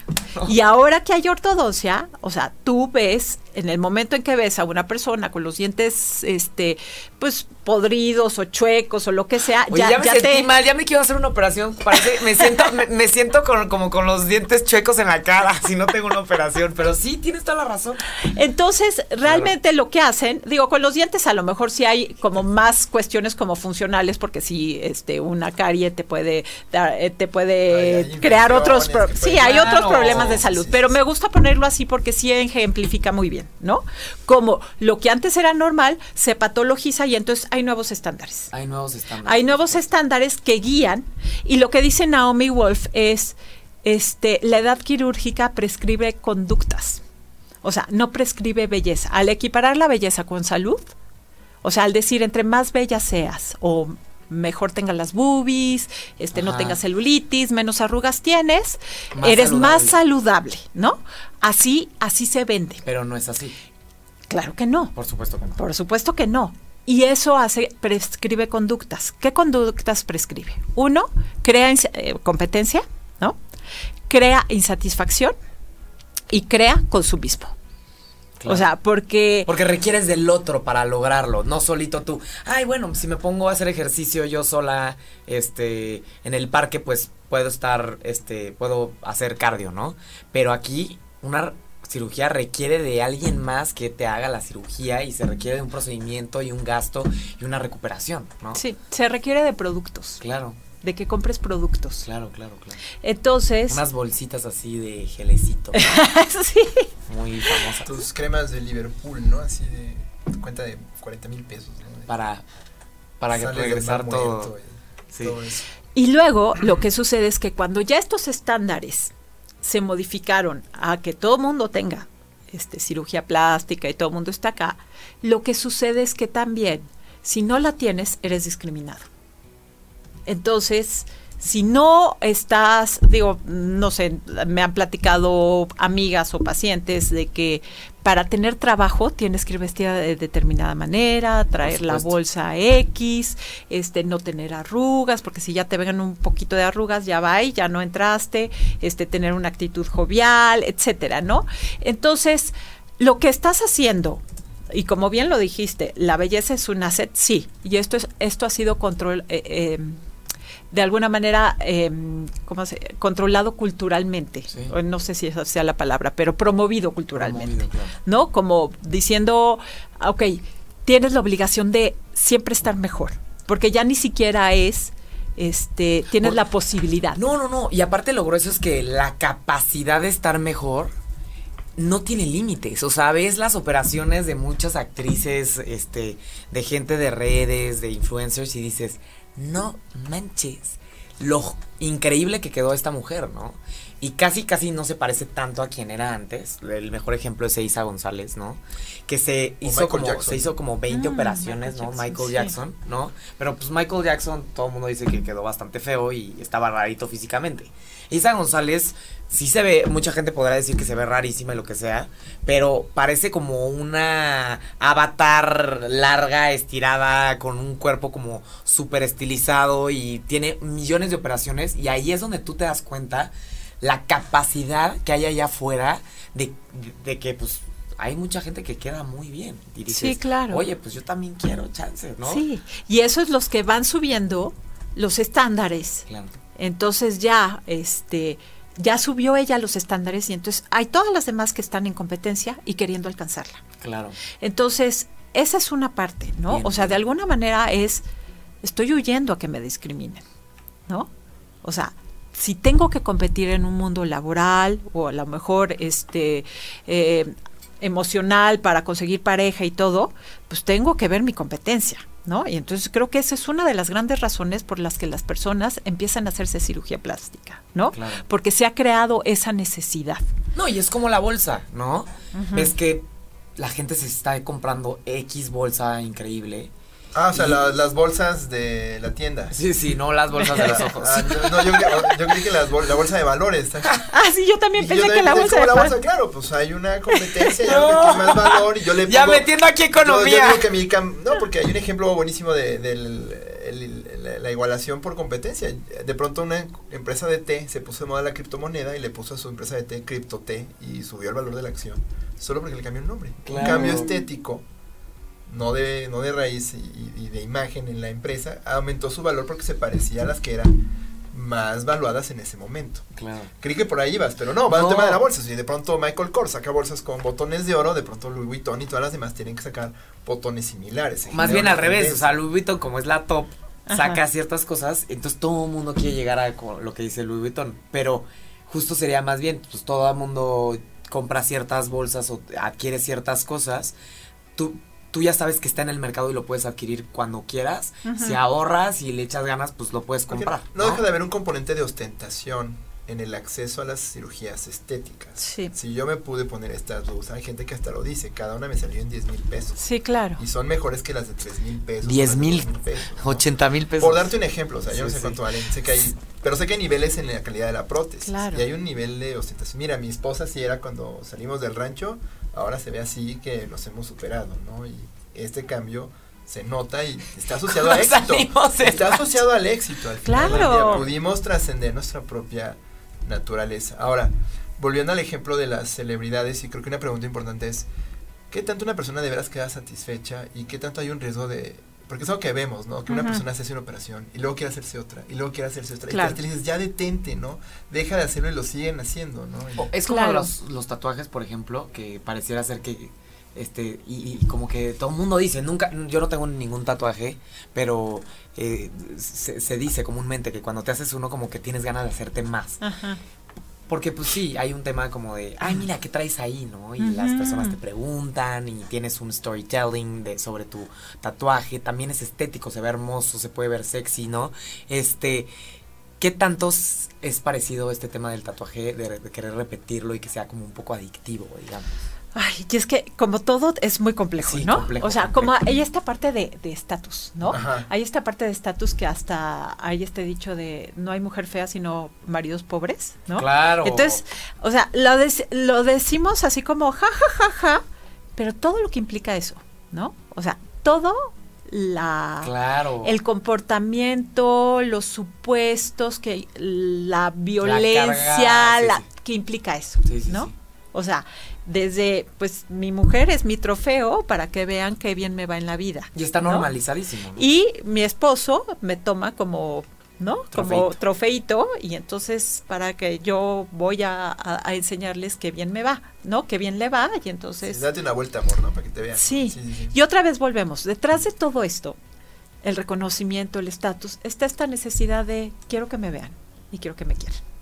Y ahora que hay ortodoncia, o sea, tú ves en el momento en que ves a una persona con los dientes, este, pues podridos o chuecos o lo que sea, ya, ya me sentí mal, ya me quiero hacer una operación. Parece, me siento, me, siento como con los dientes chuecos en la cara si no tengo una operación. Pero sí, tienes toda la razón. Entonces, realmente lo que hacen, digo, con los dientes a lo mejor sí hay como más cuestiones como funcionales, porque si este, una carie te puede dar, eh, te puede crear otros, sí, hay otros problemas de salud. pero me gusta ponerlo así porque sí ejemplifica muy bien. ¿No? Como lo que antes era normal se patologiza y entonces hay nuevos estándares. Hay nuevos estándares. Hay nuevos estándares que guían y lo que dice Naomi Wolf es, este, la edad quirúrgica prescribe conductas. O sea, no prescribe belleza. Al equiparar la belleza con salud, o sea, al decir entre más bella seas o mejor tengas las boobies, este no tengas celulitis, menos arrugas tienes, eres más saludable, ¿no? Así así se vende. Pero no es así. Claro que no. Por supuesto que no. Por supuesto que no. Y eso hace, prescribe conductas. ¿Qué conductas prescribe? Uno, crea eh, competencia, ¿no? Crea insatisfacción y crea consumismo. O sea, porque... Porque requieres del otro para lograrlo, no solito tú. Ay, bueno, si me pongo a hacer ejercicio yo sola, este, en el parque, pues puedo estar, este, puedo hacer cardio, ¿no? Pero aquí una cirugía requiere de alguien más que te haga la cirugía y se requiere de un procedimiento y un gasto y una recuperación, ¿no? Sí, se requiere de productos. Claro de que compres productos. Claro, claro, claro. Entonces. Unas bolsitas así de gelecito. sí. Muy famosas. Tus cremas de Liverpool, ¿no? Así de. cuenta de 40 mil pesos, ¿no? Para. Para regresar todo. sí. Y luego lo que sucede es que cuando ya estos estándares se modificaron a que todo mundo tenga este, cirugía plástica y todo el mundo está acá, lo que sucede es que también, si no la tienes, eres discriminado. Entonces, si no estás, digo, no sé, me han platicado amigas o pacientes de que para tener trabajo tienes que ir vestida de determinada manera, traer la bolsa X, este, no tener arrugas, porque si ya te vengan un poquito de arrugas, ya va y ya no entraste, este, tener una actitud jovial, etcétera, ¿no? Entonces, lo que estás haciendo y como bien lo dijiste, la belleza es un asset, sí, y esto es esto ha sido control eh, eh, de alguna manera eh, ¿cómo se, controlado culturalmente. No sé si esa sea la palabra, pero promovido culturalmente. ¿No? Como diciendo, ok, tienes la obligación de siempre estar mejor, porque ya ni siquiera es este, tienes la posibilidad. No, no, no. Y aparte lo grueso es que la capacidad de estar mejor no tiene límites. O sea, ves las operaciones de muchas actrices, este, de gente de redes, de influencers y dices, no manches lo increíble que quedó esta mujer, ¿no? Y casi, casi no se parece tanto a quien era antes. El mejor ejemplo es Eiza González, ¿no? Que se hizo como se hizo como 20 mm, operaciones, ¿no? Michael Jackson, ¿no? Pero pues Michael Jackson, todo el mundo dice que quedó bastante feo y estaba rarito físicamente. Isa González sí se ve, mucha gente podrá decir que se ve rarísima y lo que sea, pero parece como una avatar larga, estirada, con un cuerpo como súper estilizado y tiene millones de operaciones y ahí es donde tú te das cuenta la capacidad que hay allá afuera de, de, que pues hay mucha gente que queda muy bien. sí, claro. Oye, pues yo también quiero chance, ¿no? Sí, y eso es los que van subiendo los estándares. Claro. Entonces ya, este, ya subió ella los estándares y entonces hay todas las demás que están en competencia y queriendo alcanzarla. Claro. Entonces, esa es una parte, ¿no? O sea, de alguna manera es, estoy huyendo a que me discriminen, ¿no? O sea, si tengo que competir en un mundo laboral o a lo mejor este eh, emocional para conseguir pareja y todo, pues tengo que ver mi competencia, ¿no? Y entonces creo que esa es una de las grandes razones por las que las personas empiezan a hacerse cirugía plástica, ¿no? Porque se ha creado esa necesidad. No, y es como la bolsa, ¿no? Es que la gente se está comprando X bolsa increíble Ah, o sea, las bolsas de la tienda. Sí, sí, no las bolsas de los ojos. Ah, no, yo, yo, creí que la bolsa de valores. Ah, sí, yo también pensé que la bolsa de la bolsa, claro, pues hay una competencia, yo creo que más valor y yo le pongo, Ya metiendo aquí economía. Yo, que mi no, porque hay un ejemplo buenísimo de, de la igualación por competencia. De pronto una empresa de té se puso de moda la criptomoneda y le puso a su empresa de té cripto té y subió el valor de la acción solo porque le cambió el nombre. Un cambio estético no de, no de raíz y, de imagen en la empresa, aumentó su valor porque se parecía a las que eran más valuadas en ese momento. Claro. Creí que por ahí ibas, pero no, va al tema de la bolsa. Si de pronto Michael Kors saca bolsas con botones de oro, de pronto Louis Vuitton y todas las demás tienen que sacar botones similares. Más bien al revés, o sea, Louis Vuitton como es la top, saca ciertas cosas, entonces todo el mundo quiere llegar a lo que dice Louis Vuitton, pero justo sería más bien, pues todo el mundo compra ciertas bolsas o adquiere ciertas cosas, tú tú ya sabes que está en el mercado y lo puedes adquirir cuando quieras. Si ahorras y le echas ganas, pues lo puedes comprar. No, deja de haber un componente de ostentación en el acceso a las cirugías estéticas. Sí. Si yo me pude poner estas dos, hay gente que hasta lo dice, cada una me salió en 10 mil pesos. Sí, claro. Y son mejores que las de 3 mil pesos. 10 mil, 80 mil pesos. Por darte un ejemplo, o sea, yo no sé cuánto valen, sé que hay, pero sé que hay niveles en la calidad de la prótesis. Claro. Y hay un nivel de ostentación. Mira, mi esposa sí era cuando salimos del rancho, ahora se ve así que nos hemos superado, ¿no? Y este cambio se nota y está asociado al éxito. Está asociado al éxito. Al final claro. Pudimos trascender nuestra propia naturaleza. Ahora, volviendo al ejemplo de las celebridades, y creo que una pregunta importante es, ¿qué tanto una persona de veras queda satisfecha y qué tanto hay un riesgo de... Porque es algo que vemos, ¿no? Que una persona se hace una operación y luego quiere hacerse otra y luego quiere hacerse otra. Y te dices, ya detente, ¿no? Deja de hacerlo y lo siguen haciendo, ¿no? es como los, los tatuajes, por ejemplo, que pareciera ser que este y, como que todo el mundo dice nunca yo no tengo ningún tatuaje pero eh, se, dice comúnmente que cuando te haces uno como que tienes ganas de hacerte más porque pues sí hay un tema como de ay mira qué traes ahí no y las personas te preguntan y tienes un storytelling de sobre tu tatuaje también es estético se ve hermoso se puede ver sexy no este ¿Qué tantos es parecido este tema del tatuaje, de, querer repetirlo y que sea como un poco adictivo, digamos? Ay, y es que como todo es muy complejo, ¿no? o sea, como hay esta parte de estatus, ¿no? Hay esta parte de estatus que hasta hay este dicho de no hay mujer fea sino maridos pobres, ¿no? Claro. Entonces, o sea, lo, lo decimos así como ja, ja, ja, ja, pero todo lo que implica eso, ¿no? O sea, todo la claro. el comportamiento, los supuestos que la violencia, la, que implica eso, ¿no? O sea, desde, pues mi mujer es mi trofeo para que vean qué bien me va en la vida. Y está normalizadísimo. Y mi esposo me toma como, ¿no? Como trofeito y entonces para que yo voy a, enseñarles qué bien me va, ¿no? Qué bien le va y entonces... date una vuelta, amor, ¿no? Para que te vean. sí. Y otra vez volvemos. Detrás de todo esto, el reconocimiento, el estatus, está esta necesidad de quiero que me vean y quiero que me quieran.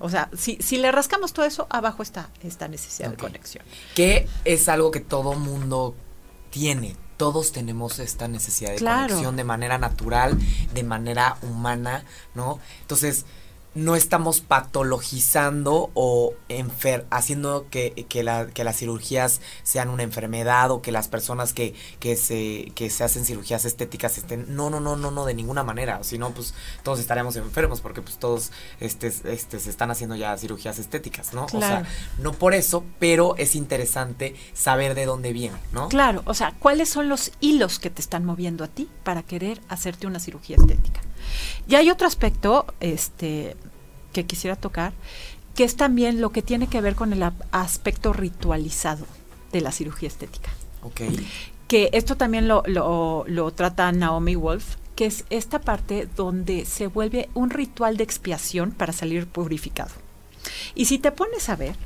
O sea, si, si le rascamos todo eso, abajo está esta necesidad de conexión. Que es algo que todo mundo tiene. Todos tenemos esta necesidad de conexión de manera natural, de manera humana, ¿no? Entonces, no estamos patologizando o enfer haciendo que, que, la, que, las cirugías sean una enfermedad o que las personas que, que, se, que se hacen cirugías estéticas estén... No, no, no, no, no, de ninguna manera. Si no, pues todos estaríamos enfermos porque pues todos este, este, se están haciendo ya cirugías estéticas, ¿no? O sea, no por eso, pero es interesante saber de dónde viene, ¿no? Claro, o sea, ¿cuáles son los hilos que te están moviendo a ti para querer hacerte una cirugía estética? Y hay otro aspecto este, que quisiera tocar, que es también lo que tiene que ver con el aspecto ritualizado de la cirugía estética. Ok. Que esto también lo, lo, trata Naomi Wolf, que es esta parte donde se vuelve un ritual de expiación para salir purificado. Y si te pones a ver,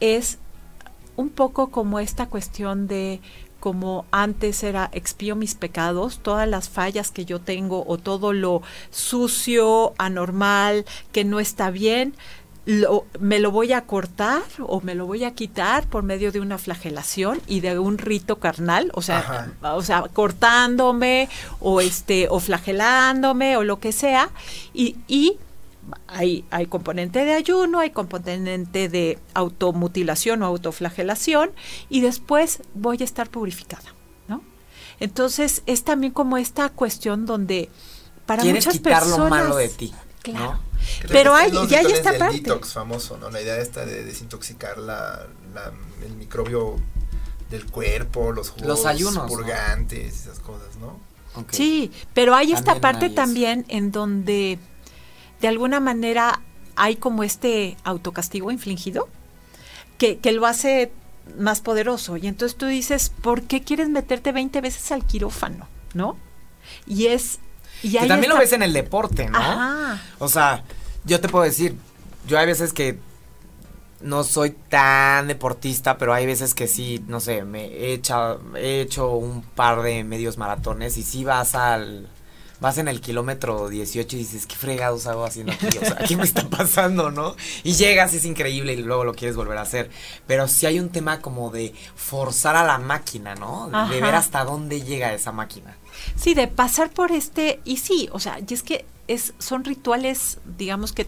es un poco como esta cuestión de como antes era expío mis pecados, todas las fallas que yo tengo o todo lo sucio, anormal, que no está bien, me lo voy a cortar o me lo voy a quitar por medio de una flagelación y de un rito carnal, o sea, o sea, cortándome o este o flagelándome o lo que sea y, y hay, hay componente de ayuno, hay componente de automutilación o autoflagelación y después voy a estar purificada, ¿no? Entonces es también como esta cuestión donde para Quieres muchas quitar personas, lo malo de ti, claro. Pero hay, ya hay esta parte. detox famoso, ¿no? La idea esta de desintoxicar la, el microbio del cuerpo, los jugos los ayunos, purgantes, esas cosas, ¿no? Sí, pero hay esta parte también en donde de alguna manera hay como este autocastigo infligido que, que lo hace más poderoso. Y entonces tú dices, ¿por qué quieres meterte 20 veces al quirófano? ¿No? Y es... Y también lo ves en el deporte, ¿no? O sea, yo te puedo decir, yo hay veces que no soy tan deportista, pero hay veces que sí, no sé, me he hecho, he hecho un par de medios maratones y sí vas al vas en el kilómetro 18 y dices, ¿qué fregados hago haciendo aquí? O sea, ¿qué me está pasando, no? Y llegas, es increíble y luego lo quieres volver a hacer. Pero sí hay un tema como de forzar a la máquina, ¿no? De ver hasta dónde llega esa máquina. Sí, de pasar por este, y sí, o sea, y es que es, son rituales, digamos que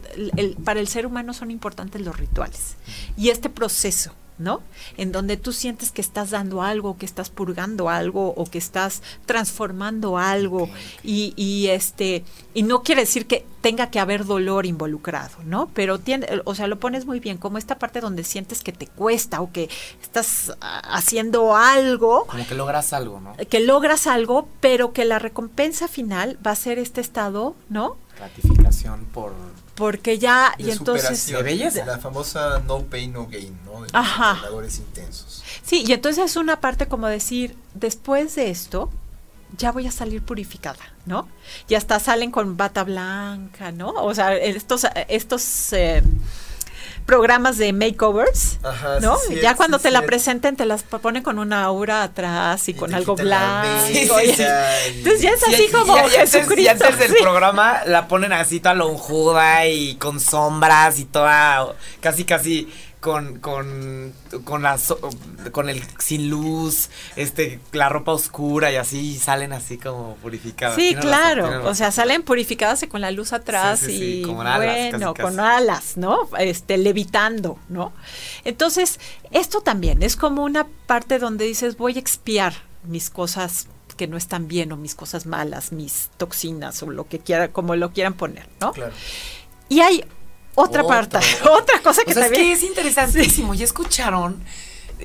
para el ser humano son importantes los rituales. Y este proceso, ¿no? En donde tú sientes que estás dando algo, que estás purgando algo o que estás transformando algo y, y, este y no quiere decir que tenga que haber dolor involucrado, ¿no? Pero tiene, o sea, lo pones muy bien, como esta parte donde sientes que te cuesta o que estás ah, haciendo algo, como que logras algo, ¿no? Que logras algo, pero que la recompensa final va a ser este estado, ¿no? Gratificación por porque ya y entonces de la famosa no pain no gain no de Ajá. intensos sí y entonces es una parte como decir después de esto ya voy a salir purificada no y hasta salen con bata blanca no o sea estos estos eh, programas de makeovers, ¿no? ya cuando te la presenten te las ponen con una aura atrás y, con algo blanco. entonces ya es así como y, y antes, del programa la ponen así toda lonjuda y con sombras y toda casi casi con, con, con, la, con el sin luz, este, la ropa oscura y así, salen así como purificadas. Sí, claro, o sea, salen purificadas y con la luz atrás y bueno, con alas, ¿no? Este, levitando, ¿no? Entonces, esto también es como una parte donde dices, voy a expiar mis cosas que no están bien o mis cosas malas, mis toxinas o lo que quiera, como lo quieran poner, ¿no? Claro. Y hay otra parte, otra cosa que también. Es que es interesantísimo. ¿Ya escucharon?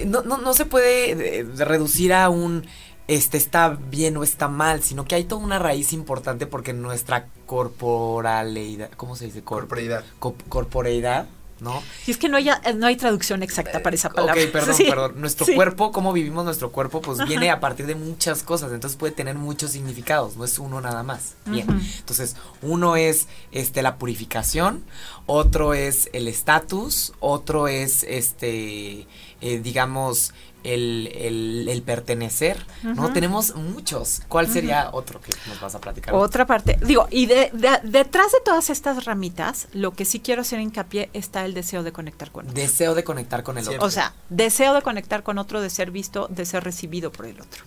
No, no, no se puede eh, reducir a un este está bien o está mal, sino que hay toda una raíz importante porque nuestra corporalidad, ¿cómo se dice? corporeidad. corporeidad ¿no? Y es que no hay, no hay traducción exacta para esa palabra. Ok, perdón, perdón. Nuestro cuerpo, cómo vivimos nuestro cuerpo, pues viene a partir de muchas cosas, entonces puede tener muchos significados, no es uno nada más. Bien, entonces uno es este la purificación, otro es el estatus, otro es este, eh, digamos, el, el, pertenecer, ¿no? Tenemos muchos. ¿Cuál sería otro que nos vas a platicar? Otra parte. Digo, y de, detrás de todas estas ramitas, lo que sí quiero hacer hincapié está el deseo de conectar con otro. Deseo de conectar con el otro. O sea, deseo de conectar con otro, de ser visto, de ser recibido por el otro.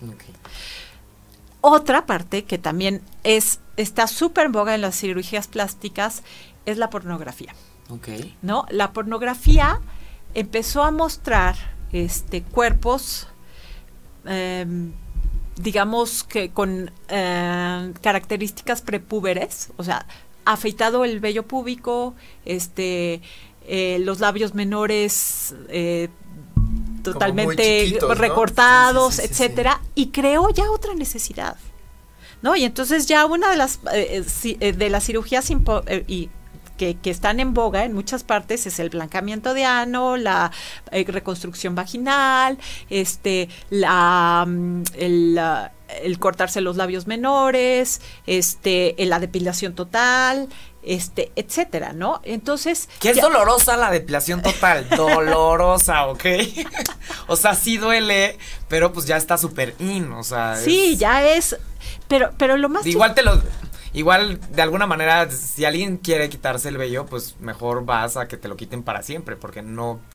Otra parte que también es está súper en boga en las cirugías plásticas es la pornografía. ¿No? La pornografía empezó a mostrar este, cuerpos, em, digamos que con em, características prepúberes, o sea, afeitado el vello púbico, este, eh, los labios menores eh, totalmente recortados, etcétera, y creó ya otra necesidad. ¿No? Y entonces ya una de las eh, de las cirugías y que, que, están en boga en muchas partes es el blancamiento de ano, la eh, reconstrucción vaginal, este, la, mm, el, el, cortarse los labios menores, este, la depilación total, este, etcétera, ¿no? Entonces. Que es dolorosa la depilación total, dolorosa, ¿ok? o sea, sí duele, pero pues ya está súper in, o sea. Sí, ya es. Pero, pero lo más. Igual te lo. Igual, de alguna manera, si alguien quiere quitarse el vello, pues mejor vas a que te lo quiten para siempre, porque no